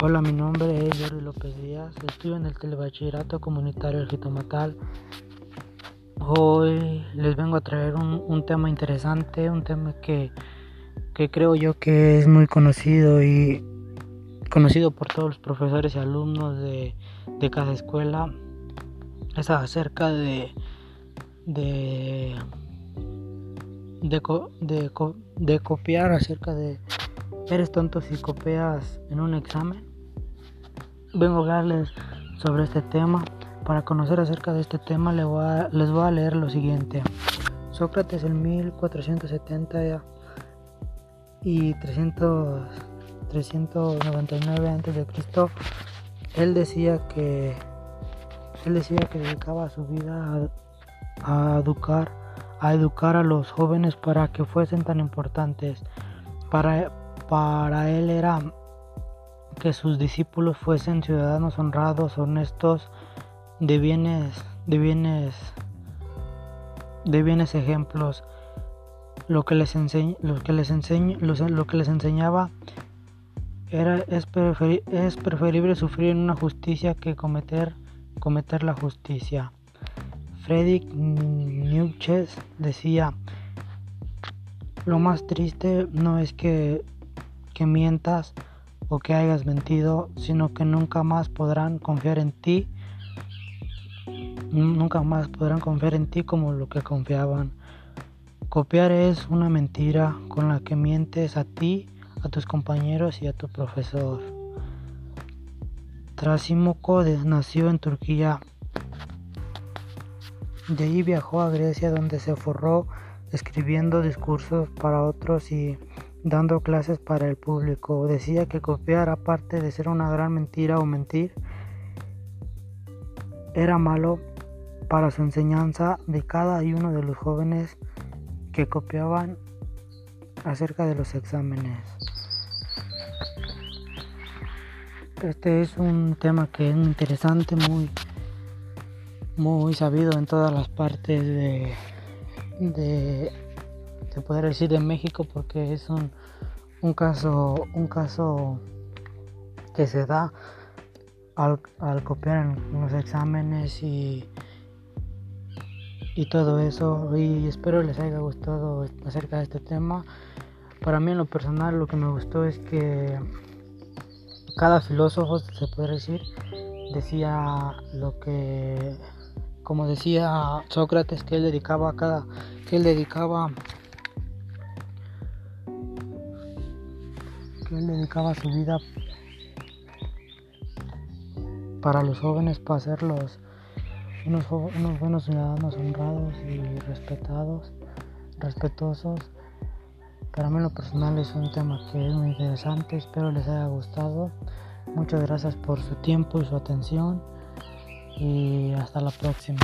Hola, mi nombre es Jordi López Díaz, estudio en el Telebachillerato Comunitario El Jitomatal. Hoy les vengo a traer un, tema interesante, un tema que, creo yo que es muy conocido y conocido por todos los profesores y alumnos de, cada escuela. Es acerca de, de, de copiar, acerca de ¿Eres tonto si copias en un examen? Vengo a hablarles sobre este tema. Para conocer acerca de este tema les voy a, les voy a leer lo siguiente. Sócrates en 1470 y 300, 399 a.C. Él decía que él decía que dedicaba su vida a, a educar a educar a los jóvenes para que fuesen tan importantes para para él era que sus discípulos fuesen ciudadanos honrados, honestos, de bienes, de bienes, de bienes ejemplos. Lo que les lo que les lo, que les enseñaba era es, es preferible sufrir una justicia que cometer cometer la justicia. Friedrich Nietzsche decía, lo más triste no es que que mientas o que hayas mentido, sino que nunca más podrán confiar en ti, nunca más podrán confiar en ti como lo que confiaban. Copiar es una mentira con la que mientes a ti, a tus compañeros y a tu profesor. Trasimoco nació en Turquía. De ahí viajó a Grecia donde se forró escribiendo discursos para otros y dando clases para el público. Decía que copiar, aparte de ser una gran mentira o mentir, era malo para su enseñanza de cada uno de los jóvenes que copiaban acerca de los exámenes. Este es un tema que es interesante, muy, muy sabido en todas las partes de, de se poder decir de México porque es un, un caso un caso que se da al, copiar en los exámenes y y todo eso. Y espero les haya gustado acerca de este tema. Para mí en lo personal lo que me gustó es que cada filósofo se puede decir decía lo que como decía Sócrates que él dedicaba a cada que él dedicaba él dedicaba su vida para los jóvenes, para ser unos, unos buenos ciudadanos honrados y respetados, respetuosos. Para mí lo personal es un tema que es muy interesante, espero les haya gustado. Muchas gracias por su tiempo y su atención y hasta la próxima.